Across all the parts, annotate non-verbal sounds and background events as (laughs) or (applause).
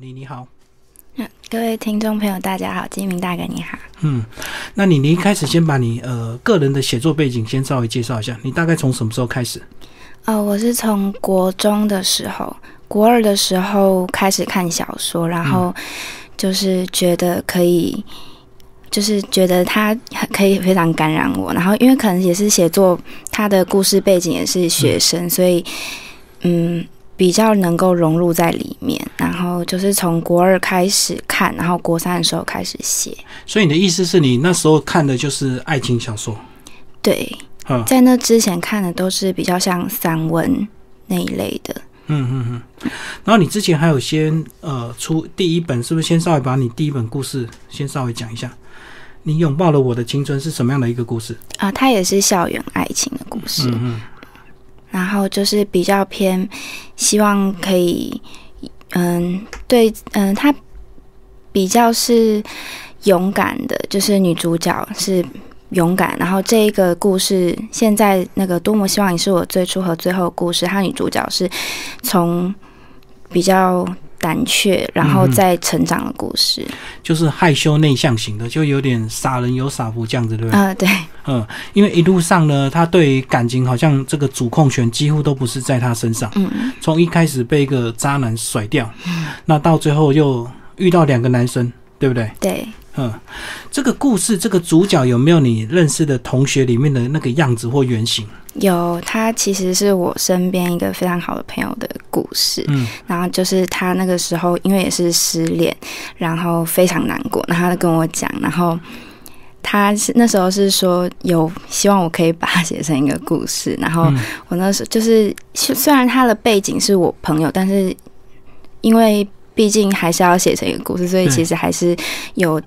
你你好，嗯，各位听众朋友，大家好，金明大哥你好。嗯，那你你一开始先把你呃个人的写作背景先稍微介绍一下，你大概从什么时候开始？哦，我是从国中的时候，国二的时候开始看小说，然后就是觉得可以，就是觉得它可以非常感染我，然后因为可能也是写作，他的故事背景也是学生，所以嗯。比较能够融入在里面，然后就是从国二开始看，然后国三的时候开始写。所以你的意思是你那时候看的就是爱情小说？对，在那之前看的都是比较像散文那一类的。嗯嗯嗯。然后你之前还有先呃出第一本，是不是先稍微把你第一本故事先稍微讲一下？你拥抱了我的青春是什么样的一个故事？啊，它也是校园爱情的故事。嗯嗯。然后就是比较偏，希望可以，嗯，对，嗯，她比较是勇敢的，就是女主角是勇敢。然后这一个故事，现在那个多么希望你是我最初和最后故事，她女主角是从比较。胆怯，然后再成长的故事，就是害羞内向型的，就有点傻人有傻福这样子，对不对？啊，对，嗯，因为一路上呢，他对感情好像这个主控权几乎都不是在他身上，嗯，从一开始被一个渣男甩掉，嗯，那到最后又遇到两个男生，对不对？对。嗯，这个故事这个主角有没有你认识的同学里面的那个样子或原型？有，他其实是我身边一个非常好的朋友的故事。嗯，然后就是他那个时候因为也是失恋，然后非常难过，然后他跟我讲，然后他是那时候是说有希望我可以把它写成一个故事，(laughs) 然后我那时候就是虽然他的背景是我朋友，但是因为毕竟还是要写成一个故事，所以其实还是有。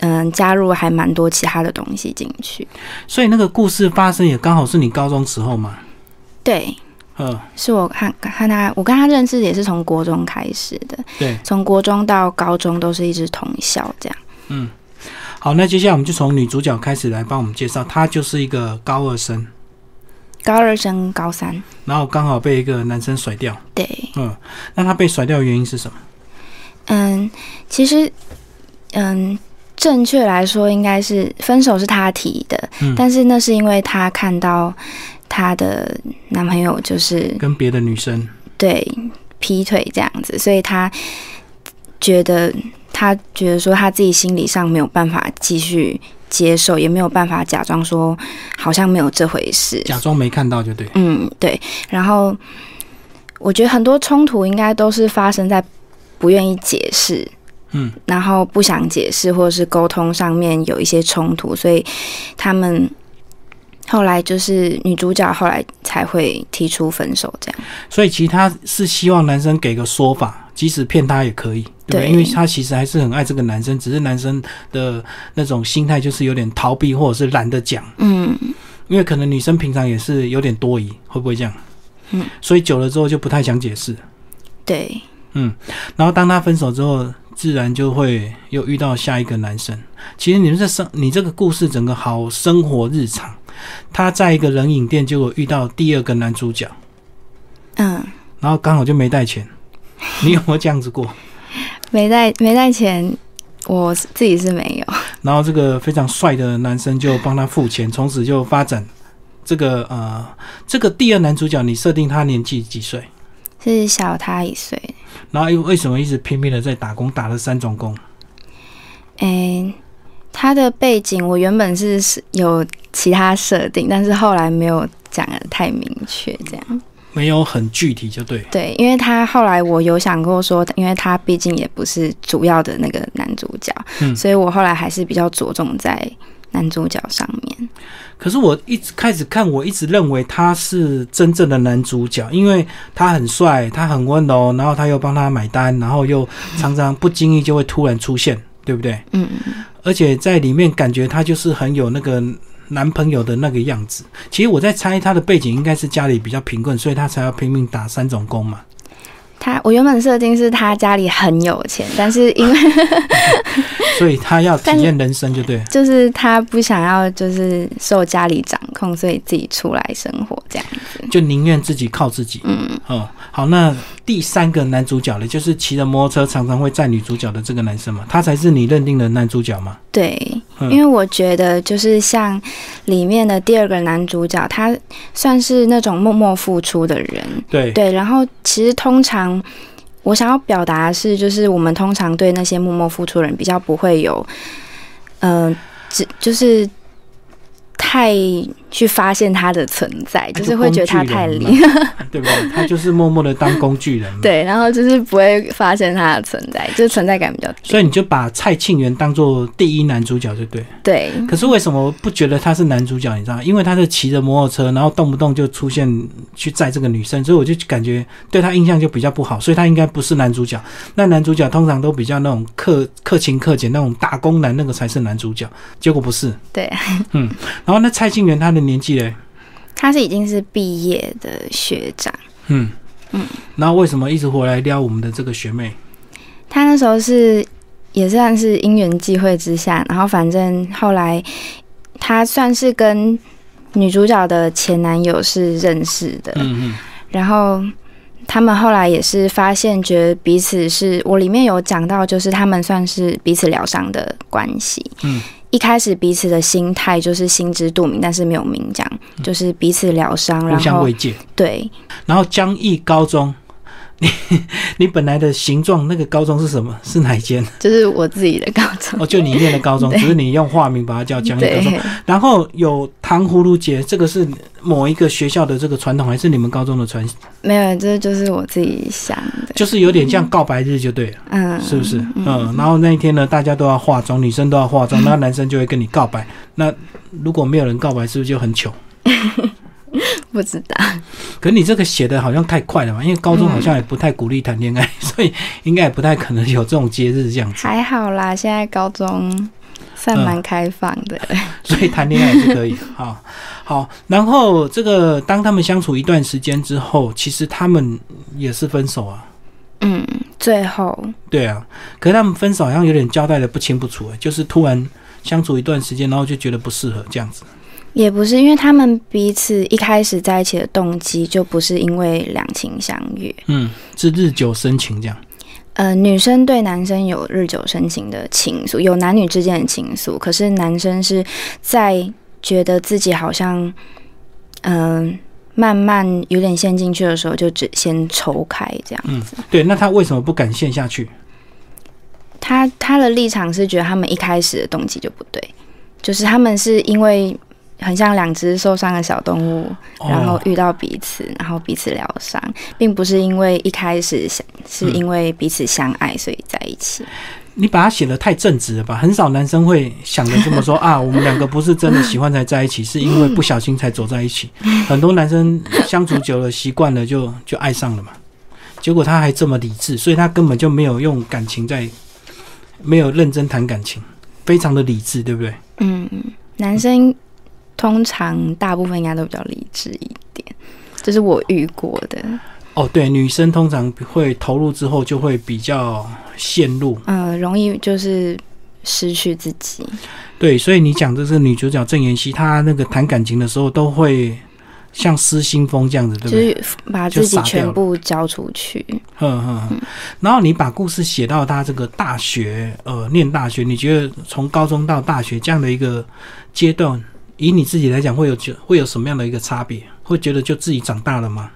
嗯，加入还蛮多其他的东西进去，所以那个故事发生也刚好是你高中时候嘛？对，嗯，是我看看他，我跟他认识也是从国中开始的，对，从国中到高中都是一直同校这样。嗯，好，那接下来我们就从女主角开始来帮我们介绍，她就是一个高二生，高二升高三，然后刚好被一个男生甩掉，对，嗯，那他被甩掉的原因是什么？嗯，其实，嗯。正确来说，应该是分手是他提的，但是那是因为他看到他的男朋友就是跟别的女生对劈腿这样子，所以他觉得他觉得说他自己心理上没有办法继续接受，也没有办法假装说好像没有这回事，假装没看到就对，嗯对。然后我觉得很多冲突应该都是发生在不愿意解释。嗯，然后不想解释，或者是沟通上面有一些冲突，所以他们后来就是女主角后来才会提出分手这样。所以其实他是希望男生给个说法，即使骗他也可以，对，因为他其实还是很爱这个男生，只是男生的那种心态就是有点逃避，或者是懒得讲。嗯，因为可能女生平常也是有点多疑，会不会这样？嗯，所以久了之后就不太想解释。对，嗯，然后当他分手之后。自然就会又遇到下一个男生。其实你们这生，你这个故事整个好生活日常。他在一个人影店就遇到第二个男主角，嗯，然后刚好就没带钱。(laughs) 你有没有这样子过？没带没带钱，我自己是没有。然后这个非常帅的男生就帮他付钱，从此就发展这个呃，这个第二男主角，你设定他年纪几岁？是小他一岁。然后又为什么一直拼命的在打工，打了三种工？哎，他的背景我原本是有其他设定，但是后来没有讲的太明确，这样没有很具体就对。对，因为他后来我有想过说，因为他毕竟也不是主要的那个男主角，嗯，所以我后来还是比较着重在。男主角上面，可是我一直开始看，我一直认为他是真正的男主角，因为他很帅，他很温柔，然后他又帮他买单，然后又常常不经意就会突然出现，对不对？嗯而且在里面感觉他就是很有那个男朋友的那个样子。其实我在猜他的背景应该是家里比较贫困，所以他才要拼命打三种工嘛。他我原本设定是他家里很有钱，但是因为 (laughs) 所以他要体验人生，就对，就是他不想要就是受家里掌控，所以自己出来生活这样子，就宁愿自己靠自己。嗯。哦，好，那第三个男主角了，就是骑着摩托车常常会载女主角的这个男生嘛，他才是你认定的男主角吗？对，因为我觉得就是像里面的第二个男主角，他算是那种默默付出的人。对对，然后其实通常我想要表达的是，就是我们通常对那些默默付出的人比较不会有，嗯，只就是。太去发现他的存在，就是会觉得他太厉害，(laughs) 对不对？他就是默默的当工具人。对，然后就是不会发现他的存在，就是存在感比较低。所以你就把蔡庆元当做第一男主角，就对。对。可是为什么不觉得他是男主角？你知道因为他是骑着摩托车，然后动不动就出现去载这个女生，所以我就感觉对他印象就比较不好，所以他应该不是男主角。那男主角通常都比较那种克 (laughs) 克勤克俭那种打工男，那个才是男主角。结果不是。对。嗯。然后那蔡庆元他的年纪嘞？他是已经是毕业的学长。嗯嗯。那为什么一直回来撩我们的这个学妹？他那时候是也算是因缘际会之下，然后反正后来他算是跟女主角的前男友是认识的。嗯嗯。然后他们后来也是发现，觉得彼此是我里面有讲到，就是他们算是彼此疗伤的关系。嗯。一开始彼此的心态就是心知肚明，但是没有明讲，就是彼此疗伤，互相慰藉。对，然后江毅高中。你 (laughs) 你本来的形状那个高中是什么？是哪一间？就是我自己的高中哦，就你念的高中，(laughs) 只是你用化名把它叫江一高中。然后有糖葫芦节，这个是某一个学校的这个传统，还是你们高中的传？没有，这就是我自己想的，就是有点像告白日就对了，嗯，是不是？嗯，然后那一天呢，大家都要化妆，女生都要化妆，那 (laughs) 男生就会跟你告白。那如果没有人告白，是不是就很糗？(laughs) 不知道，可你这个写的好像太快了嘛？因为高中好像也不太鼓励谈恋爱，所以应该也不太可能有这种节日这样子。还好啦，现在高中算蛮开放的，(laughs) 所以谈恋爱是可以。好，好，然后这个当他们相处一段时间之后，其实他们也是分手啊。嗯，最后对啊，可是他们分手好像有点交代的不清不楚，就是突然相处一段时间，然后就觉得不适合这样子。也不是，因为他们彼此一开始在一起的动机就不是因为两情相悦，嗯，是日久生情这样。呃，女生对男生有日久生情的情愫，有男女之间的情愫，可是男生是在觉得自己好像，嗯，慢慢有点陷进去的时候，就只先抽开这样子。对，那他为什么不敢陷下去？他他的立场是觉得他们一开始的动机就不对，就是他们是因为。很像两只受伤的小动物，然后遇到彼此，然后彼此疗伤，并不是因为一开始想是因为彼此相爱所以在一起。你把它写的太正直了吧？很少男生会想的这么说啊，(laughs) 我们两个不是真的喜欢才在一起，是因为不小心才走在一起。(laughs) 很多男生相处久了习惯了就就爱上了嘛。结果他还这么理智，所以他根本就没有用感情在，没有认真谈感情，非常的理智，对不对？嗯，男生。通常大部分应该都比较理智一点，这是我遇过的。哦，对，女生通常会投入之后就会比较陷入，嗯，容易就是失去自己。对，所以你讲的这个女主角郑妍希，她那个谈感情的时候都会像失心疯这样子，对不对？就是把自己全部交出去。哼哼。然后你把故事写到她这个大学，呃，念大学，你觉得从高中到大学这样的一个阶段？以你自己来讲，会有觉会有什么样的一个差别？会觉得就自己长大了吗？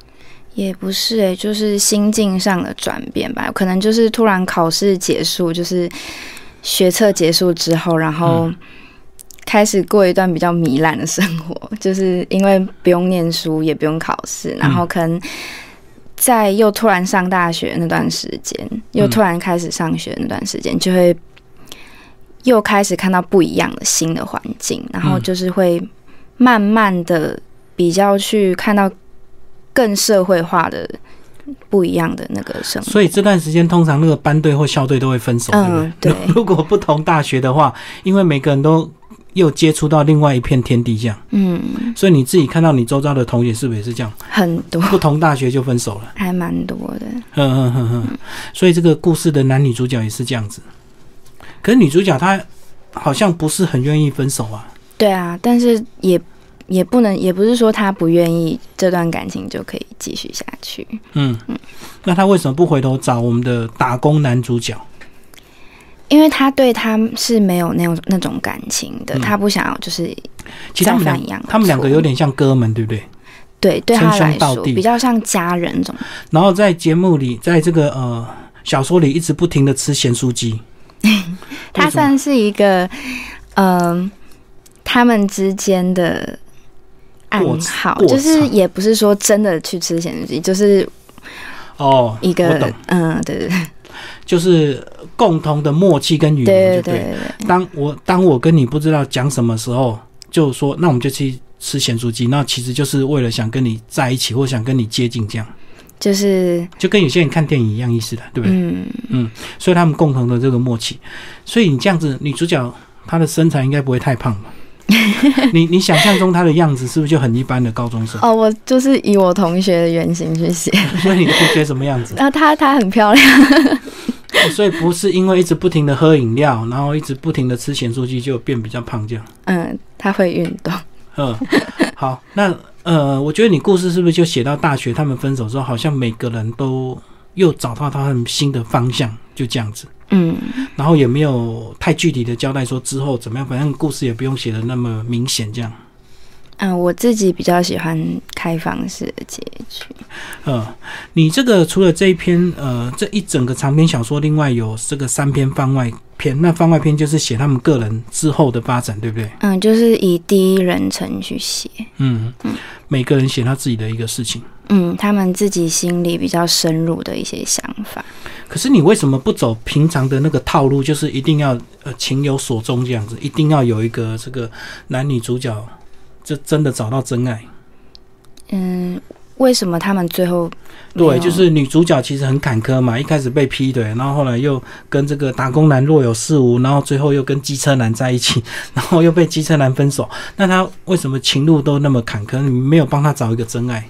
也不是诶，就是心境上的转变吧。可能就是突然考试结束，就是学测结束之后，然后开始过一段比较糜烂的生活，(laughs) 就是因为不用念书，也不用考试，然后可能在又突然上大学那段时间，又突然开始上学那段时间，就会。又开始看到不一样的新的环境，然后就是会慢慢的比较去看到更社会化的不一样的那个生活。所以这段时间通常那个班队或校队都会分手，嗯，对。(laughs) 如果不同大学的话，因为每个人都又接触到另外一片天地，这样，嗯。所以你自己看到你周遭的同学是不是也是这样？很多不同大学就分手了，还蛮多的。嗯嗯嗯嗯。所以这个故事的男女主角也是这样子。可是女主角她好像不是很愿意分手啊。对啊，但是也也不能，也不是说她不愿意这段感情就可以继续下去。嗯嗯，那她为什么不回头找我们的打工男主角？因为他对他是没有那种那种感情的，他不想要就是其实他们再犯一样他们两个有点像哥们，对不对？对对他来说比较像家人。然后在节目里，在这个呃小说里，一直不停的吃咸酥鸡。(laughs) 他为什么算是一个，嗯、他们之间的暗号，就是也不是说真的去吃咸酥鸡，就是哦，一个嗯，对对对。就是共同的默契跟语言，就对。对对对，当我当我跟你不知道讲什么时候，就说那我们就去吃咸酥鸡，那其实就是为了想跟你在一起，或想跟你接近，这样就是就跟有些人看电影一样意思的，对不对？嗯嗯，所以他们共同的这个默契，所以你这样子，女主角她的身材应该不会太胖吧？(laughs) 你你想象中她的样子是不是就很一般的高中生？哦，我就是以我同学的原型去写，(laughs) 所以你的同学什么样子？然 (laughs) 后她她很漂亮，哦所以不是因为一直不停的喝饮料，然后一直不停的吃咸酥鸡就变比较胖这样。嗯，她会运动，嗯，好，那呃，我觉得你故事是不是就写到大学他们分手之后，好像每个人都又找到他们新的方向，就这样子，嗯，然后也没有太具体的交代说之后怎么样，反正故事也不用写的那么明显这样。嗯，我自己比较喜欢开放式的结局。呃，你这个除了这一篇呃这一整个长篇小说，另外有这个三篇番外篇，那番外篇就是写他们个人之后的发展，对不对？嗯，就是以第一人称去写，嗯嗯，每个人写他自己的一个事情。嗯，他们自己心里比较深入的一些想法。可是你为什么不走平常的那个套路，就是一定要呃情有所钟这样子，一定要有一个这个男女主角，就真的找到真爱？嗯，为什么他们最后对，就是女主角其实很坎坷嘛，一开始被劈腿，然后后来又跟这个打工男若有似无，然后最后又跟机车男在一起，(laughs) 然后又被机车男分手。那他为什么情路都那么坎坷？你没有帮他找一个真爱？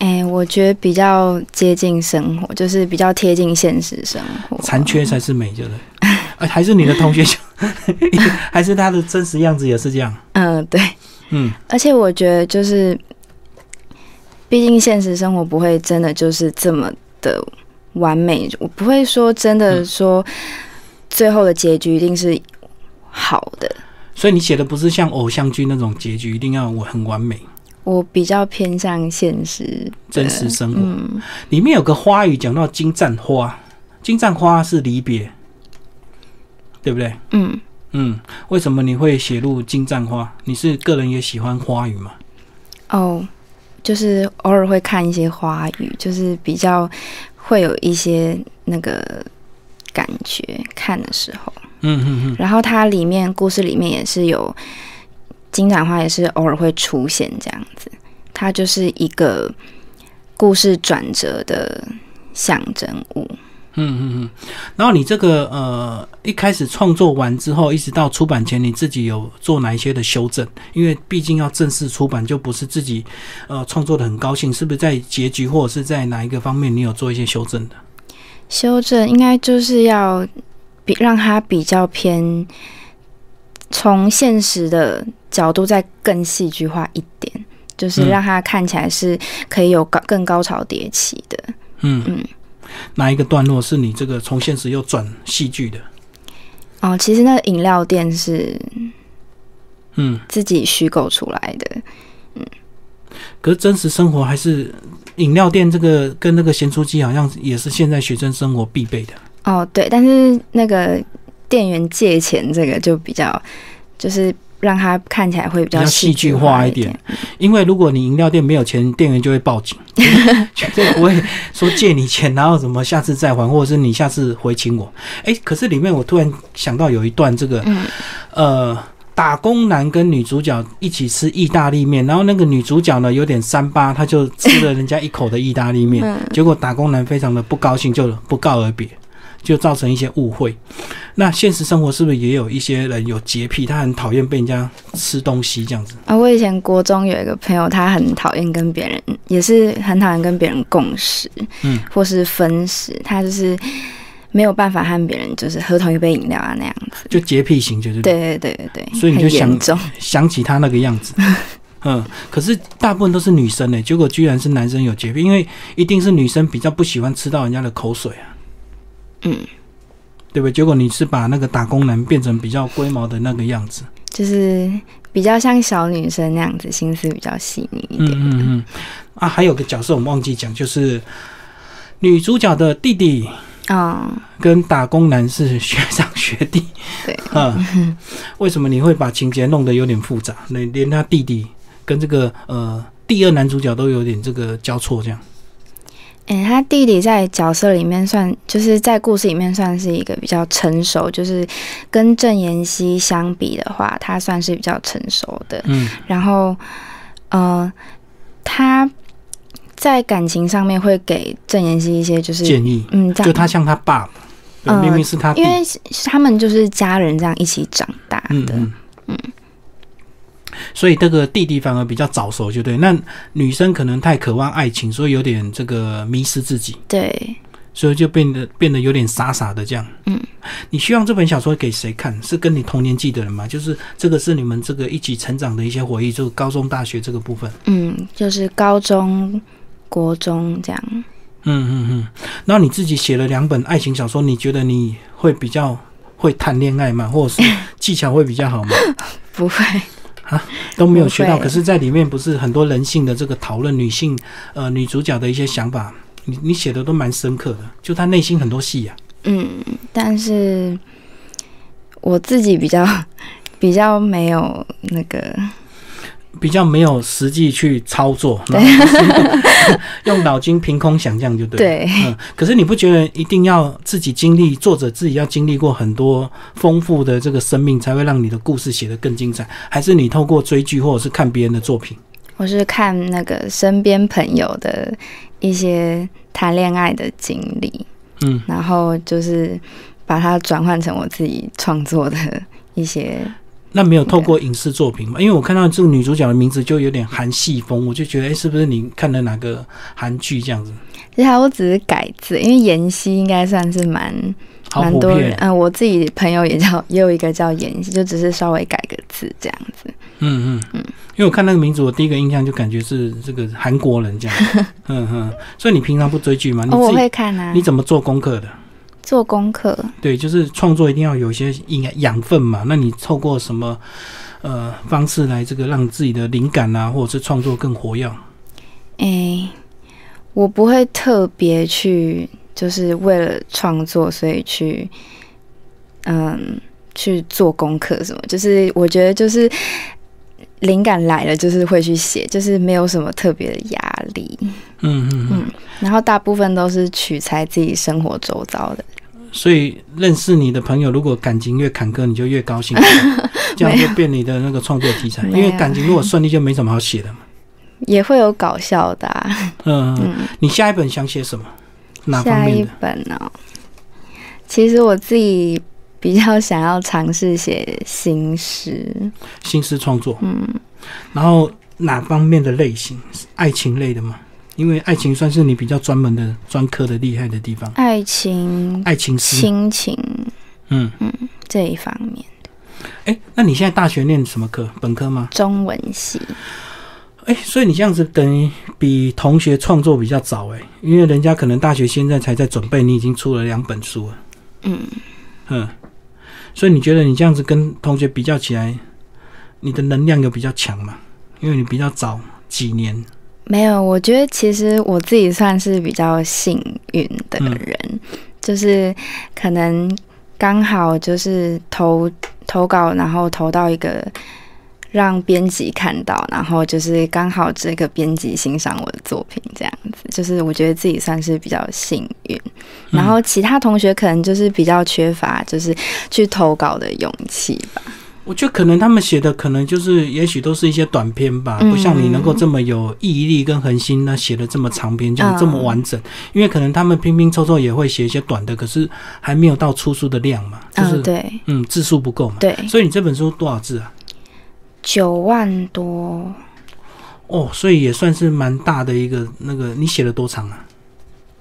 哎、我觉得比较接近生活，就是比较贴近现实生活。残缺才是美，对不对？(laughs) 哎，还是你的同学就，(laughs) 还是他的真实样子也是这样？嗯，对。嗯，而且我觉得就是，毕竟现实生活不会真的就是这么的完美，我不会说真的说最后的结局一定是好的。所以你写的不是像偶像剧那种结局，一定要我很完美。我比较偏向现实真实生活嗯，里面有个花语讲到金盏花，金盏花是离别，对不对？嗯，嗯，为什么你会写入金盏花？你是个人也喜欢花语吗？哦，就是偶尔会看一些花语，就是比较会有一些那个感觉看的时候。嗯嗯嗯，然后它里面故事里面也是有金盏花，也是偶尔会出现这样子。它就是一个故事转折的象征物。嗯嗯嗯。然后你这个呃，一开始创作完之后，一直到出版前，你自己有做哪一些的修正？因为毕竟要正式出版，就不是自己呃创作的很高兴，是不是在结局或者是在哪一个方面你有做一些修正的？修正应该就是要比让它比较偏从现实的角度再更戏剧化一点，就是嗯让它看起来是可以有高更高潮迭起的。嗯嗯哪一个段落是你这个从现实又转戏剧的？哦，其实那个饮料店是嗯，自己虚构出来的。嗯可是真实生活还是饮料店这个跟那个咸酥鸡好像也是现在学生生活必备的。哦，对，但是那个店员借钱这个就比较，就是让它看起来会比比较戏戏剧化一点。因为如果你饮料店没有钱，店员就会报警，(laughs) 绝对不会说借你钱，然后怎么下次再还，或者是你下次回请我。哎，可是里面我突然想到有一段这个，嗯呃，打工男跟女主角一起吃意大利面，然后那个女主角呢有点三八，她就吃了人家一口的意大利面，(laughs) 嗯结果打工男非常的不高兴，就不告而别。就造成一些误会。那现实生活是不是也有一些人有洁癖，他很讨厌被人家吃东西这样子？啊，我以前国中有一个朋友，他很讨厌跟别人，也是很讨厌跟别人共食，嗯，或是分食，他就是没有办法和别人就是喝同一杯饮料啊那样子。就洁癖型，就是对对对对对，所以你就想。想起他那个样子。(laughs) 嗯，可是大部分都是女生呢，结果居然是男生有洁癖，因为一定是女生比较不喜欢吃到人家的口水啊。嗯，对不对？结果你是把那个打工男变成比较龟毛的那个样子，就是比较像小女生那样子，心思比较细腻一点。嗯嗯嗯。啊，还有个角色我们忘记讲，就是女主角的弟弟。啊，跟打工男是学长学弟。对，嗯，(laughs) 为什么你会把情节弄得有点复杂？连连他弟弟跟这个呃第二男主角都有点这个交错，这样。哎，他弟弟在角色里面算，就是在故事里面算是一个比较成熟，就是跟郑妍希相比的话，他算是比较成熟的。嗯，然后，呃，他。在感情上面会给郑妍希一些就是建议，嗯，就他像他爸，明明是他，因为他们就是家人这样一起长大的，嗯，所以这个弟弟反而比较早熟，就对。那女生可能太渴望爱情，所以有点这个迷失自己，对，所以就变得变得有点傻傻的这样。嗯，你希望这本小说给谁看？是跟你同年纪的人吗？就是这个是你们这个一起成长的一些回忆，就高中、大学这个部分。嗯，就是高中。国中这样，嗯嗯嗯，然后你自己写了两本爱情小说，你觉得你会比较会谈恋爱吗？或者是技巧会比较好吗？(laughs) 不会啊，都没有学到。可是，在里面不是很多人性的这个讨论，女性呃女主角的一些想法，你你写的都蛮深刻的，就她内心很多戏呀。嗯，但是我自己比较比较没有那个。比较没有实际去操作，然 (laughs) 用脑筋凭空想象就对。对，嗯。可是你不觉得一定要自己经历，作者自己要经历过很多丰富的这个生命，才会让你的故事写得更精彩？还是你透过追剧或者是看别人的作品？我是看那个身边朋友的一些谈恋爱的经历，嗯，然后就是把它转换成我自己创作的一些。那没有透过影视作品嘛？因为我看到这个女主角的名字就有点韩系风，我就觉得，哎，是不是你看的哪个韩剧这样子？其实我只是改字，因为妍希应该算是蛮蛮多人，嗯，我自己朋友也叫也有一个叫妍希，就只是稍微改个字这样子。嗯嗯嗯，因为我看那个名字，我第一个印象就感觉是这个韩国人这样。(laughs) 嗯嗯，所以你平常不追剧吗？我会看啊。你怎么做功课的？做功课，对，就是创作一定要有一些营养分嘛。那你透过什么呃方式来这个让自己的灵感啊，或者是创作更活跃？哎，我不会特别去，就是为了创作，所以去嗯去做功课什么。就是我觉得，就是灵感来了，就是会去写，就是没有什么特别的压力。嗯嗯嗯。然后大部分都是取材自己生活周遭的。所以认识你的朋友，如果感情越坎坷，你就越高兴，(laughs) 这样就变你的那个创作题材。因为感情如果顺利，就没什么好写的嘛。也会有搞笑的。嗯嗯。你下一本想写什么？哪方面的？下一本呢？其实我自己比较想要尝试写新诗。新诗创作。嗯。然后哪方面的类型？爱情类的吗？因为爱情算是你比较专门的专科的厉害的地方。爱情、爱情、亲情，嗯嗯，这一方面的。哎，那你现在大学念什么科？本科吗？中文系。哎，所以你这样子等于比同学创作比较早哎，因为人家可能大学现在才在准备，你已经出了两本书了。嗯嗯，所以你觉得你这样子跟同学比较起来，你的能量有比较强吗？因为你比较早几年。没有，我觉得其实我自己算是比较幸运的人，就是可能刚好就是投投稿，然后投到一个让编辑看到，然后就是刚好这个编辑欣赏我的作品，这样子，就是我觉得自己算是比较幸运。然后其他同学可能就是比较缺乏，就是去投稿的勇气吧。我觉得可能他们写的可能就是，也许都是一些短篇吧，不像你能够这么有毅力跟恒心，那写的这么长篇，就这么完整。因为可能他们拼拼凑凑也会写一些短的，可是还没有到出书的量嘛，就是对，嗯，字数不够嘛。对，所以你这本书多少字啊？九万多。哦，所以也算是蛮大的一个那个，你写了多长啊？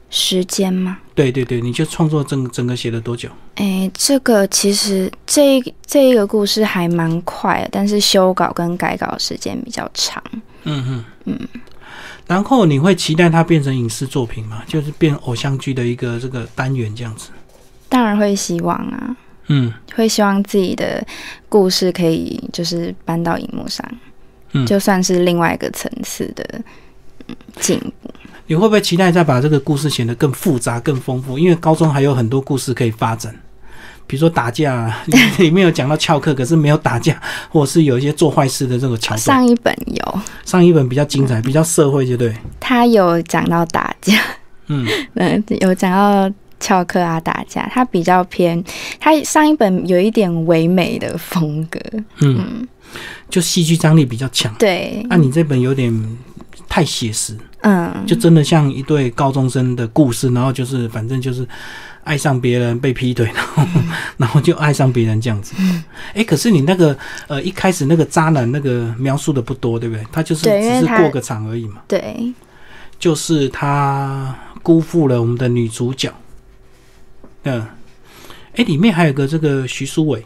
时间吗？对对对，你就创作整整个写了多久？哎，这个其实这这一个故事还蛮快的，但是修稿跟改稿时间比较长。嗯嗯嗯。然后你会期待它变成影视作品吗？就是变偶像剧的一个这个单元这样子？当然会希望啊。嗯，会希望自己的故事可以就是搬到荧幕上，嗯，就算是另外一个层次的进步。你会不会期待再把这个故事写得更复杂、更丰富？因为高中还有很多故事可以发展，比如说打架，(laughs) 里面有讲到翘课，可是没有打架，或者是有一些做坏事的这个桥段。上一本有，上一本比较精彩，比较社会，就对。他有讲到打架，嗯 (laughs) 嗯，有讲到翘课啊，打架。他比较偏，他上一本有一点唯美的风格，嗯，就戏剧张力比较强。对，那你这本有点太写实。嗯，就真的像一对高中生的故事，然后就是反正就是爱上别人被劈腿，然后 (laughs) 然后就爱上别人这样子。哎，可是你那个呃一开始那个渣男那个描述的不多，对不对？他就是只是过个场而已嘛。对，就是他辜负了我们的女主角。嗯，哎，里面还有个这个徐书伟，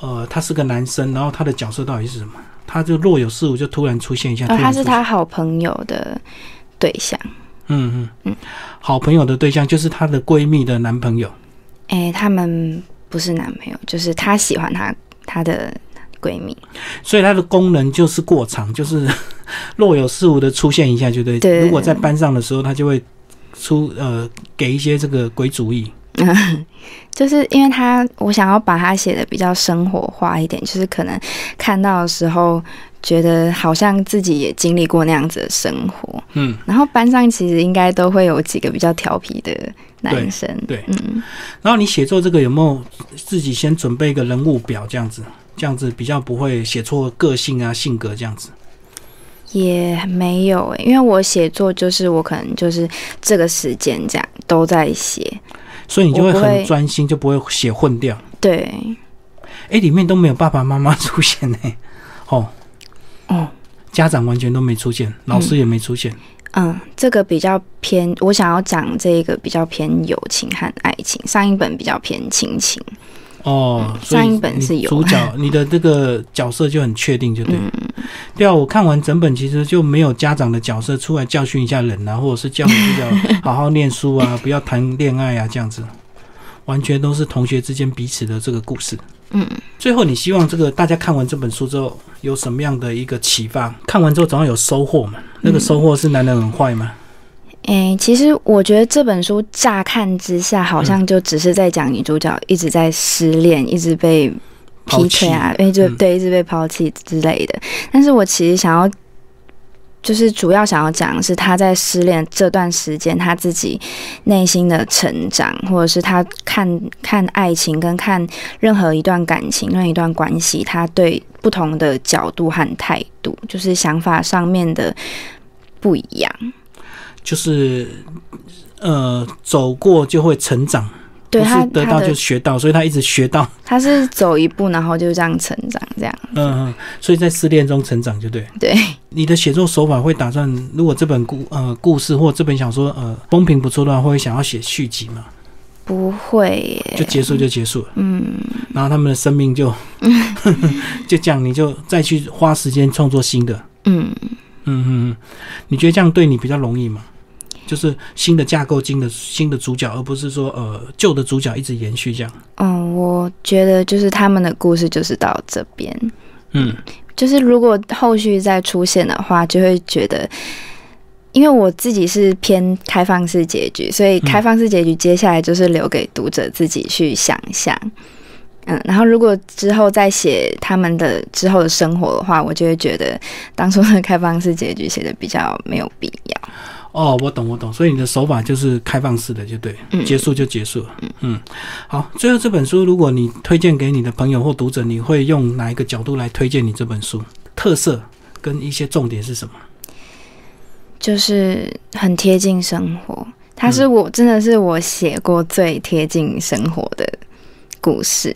呃，他是个男生，然后他的角色到底是什么？他就若有似无，就突然出现一下。他是他好朋友的对象。嗯嗯嗯，好朋友的对象就是她的闺蜜的男朋友。哎，他们不是男朋友，就是她喜欢她她的闺蜜。所以她的功能就是过场，就是 (laughs) 若有似无的出现一下，就对。对。如果在班上的时候，他就会出呃给一些这个鬼主意。(laughs) 就是因为他，我想要把它写的比较生活化一点，就是可能看到的时候，觉得好像自己也经历过那样子的生活。嗯，然后班上其实应该都会有几个比较调皮的男生。对，嗯。然后你写作这个有没有自己先准备一个人物表，这样子，这样子比较不会写错个性啊、性格这样子？也没有诶，因为我写作就是我可能就是这个时间这样都在写。所以你就会很专心，就不会写混掉。对，哎，里面都没有爸爸妈妈出现呢。哦，哦，家长完全都没出现，老师也没出现。嗯，这个比较偏，我想要讲这个比较偏友情和爱情，上一本比较偏亲情。哦，上一本是有主角，(laughs) 你的这个角色就很确定，就对。对啊，我看完整本其实就没有家长的角色出来教训一下人啊，或者是叫你比较 (laughs) 好好念书啊，不要谈恋爱啊，这样子，完全都是同学之间彼此的这个故事。嗯，最后你希望这个大家看完这本书之后有什么样的一个启发？看完之后总要有收获嘛？那个收获是男人很坏吗？哎，其实我觉得这本书乍看之下好像就只是在讲女主角一直在失恋，一直被劈腿啊，因为，就对，一直被抛弃之类的。但是我其实想要，就是主要想要讲的是他在失恋这段时间，他自己内心的成长，或者是他看看爱情跟看任何一段感情、任何一段关系，他对不同的角度和态度，就是想法上面的不一样。就是，呃，走过就会成长，对他得到就学到，所以他一直学到。(laughs) 他是走一步，然后就这样成长，这样。嗯嗯，所以在失恋中成长，就对。对，(laughs) 你的写作手法会打算，如果这本故呃故事或这本小说呃风评不错的话，会想要写续集吗？不会，就结束就结束了。嗯，然后他们的生命就 (laughs) 就这样，你就再去花时间创作新的。嗯嗯嗯，你觉得这样对你比较容易吗？就是新的架构，新的新的主角，而不是说呃旧的主角一直延续这样。嗯，我觉得就是他们的故事就是到这边。嗯，就是如果后续再出现的话，就会觉得，因为我自己是偏开放式结局，所以开放式结局接下来就是留给读者自己去想象。嗯，然后如果之后再写他们的之后的生活的话，我就会觉得当初的开放式结局写的比较没有必要。哦，我懂，我懂，所以你的手法就是开放式的，就对，结束就结束。了嗯，好，最后这本书，如果你推荐给你的朋友或读者，你会用哪一个角度来推荐你这本书？特色跟一些重点是什么？就是很贴近生活，它是我真的是我写过最贴近生活的故事。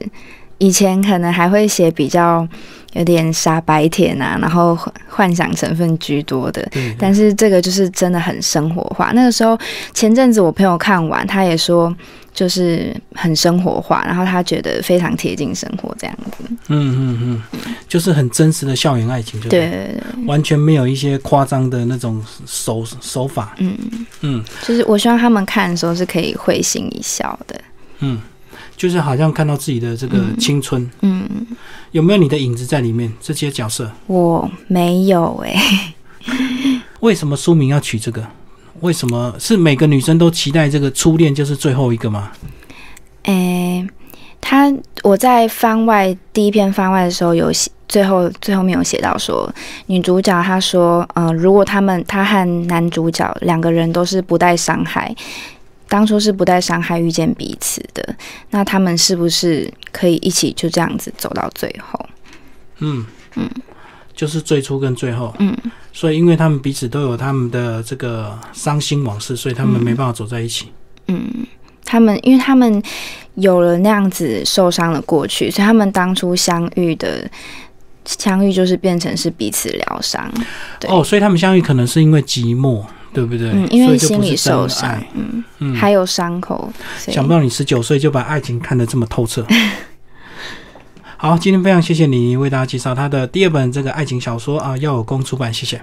以前可能还会写比较有点傻白甜啊，然后幻想成分居多的。对，但是这个就是真的很生活化。那个时候前阵子我朋友看完，他也说就是很生活化，然后他觉得非常贴近生活这样子。嗯嗯嗯，就是很真实的校园爱情，就对对对，完全没有一些夸张的那种手手法。嗯嗯，就是我希望他们看的时候是可以会心一笑的。嗯，就是好像看到自己的这个青春。嗯，有没有你的影子在里面？这些角色我没有哎。(laughs) 为什么书名要取这个？为什么是每个女生都期待这个初恋就是最后一个吗？诶，他我在番外第一篇番外的时候有写，最后最后面有写到说，女主角她说，嗯，如果他们她和男主角两个人都是不带伤害。当初是不带伤害遇见彼此的，那他们是不是可以一起就这样子走到最后？嗯嗯，就是最初跟最后。嗯，所以因为他们彼此都有他们的这个伤心往事，所以他们没办法走在一起。嗯，他们因为他们有了那样子受伤的过去，所以他们当初相遇的相遇就是变成是彼此疗伤。哦，所以他们相遇可能是因为寂寞。对不对？嗯，因为心理受伤，嗯嗯，还有伤口。想不到你十九岁就把爱情看得这么透彻。好，今天非常谢谢你为大家介绍他的第二本这个爱情小说啊，要有功出版，谢谢。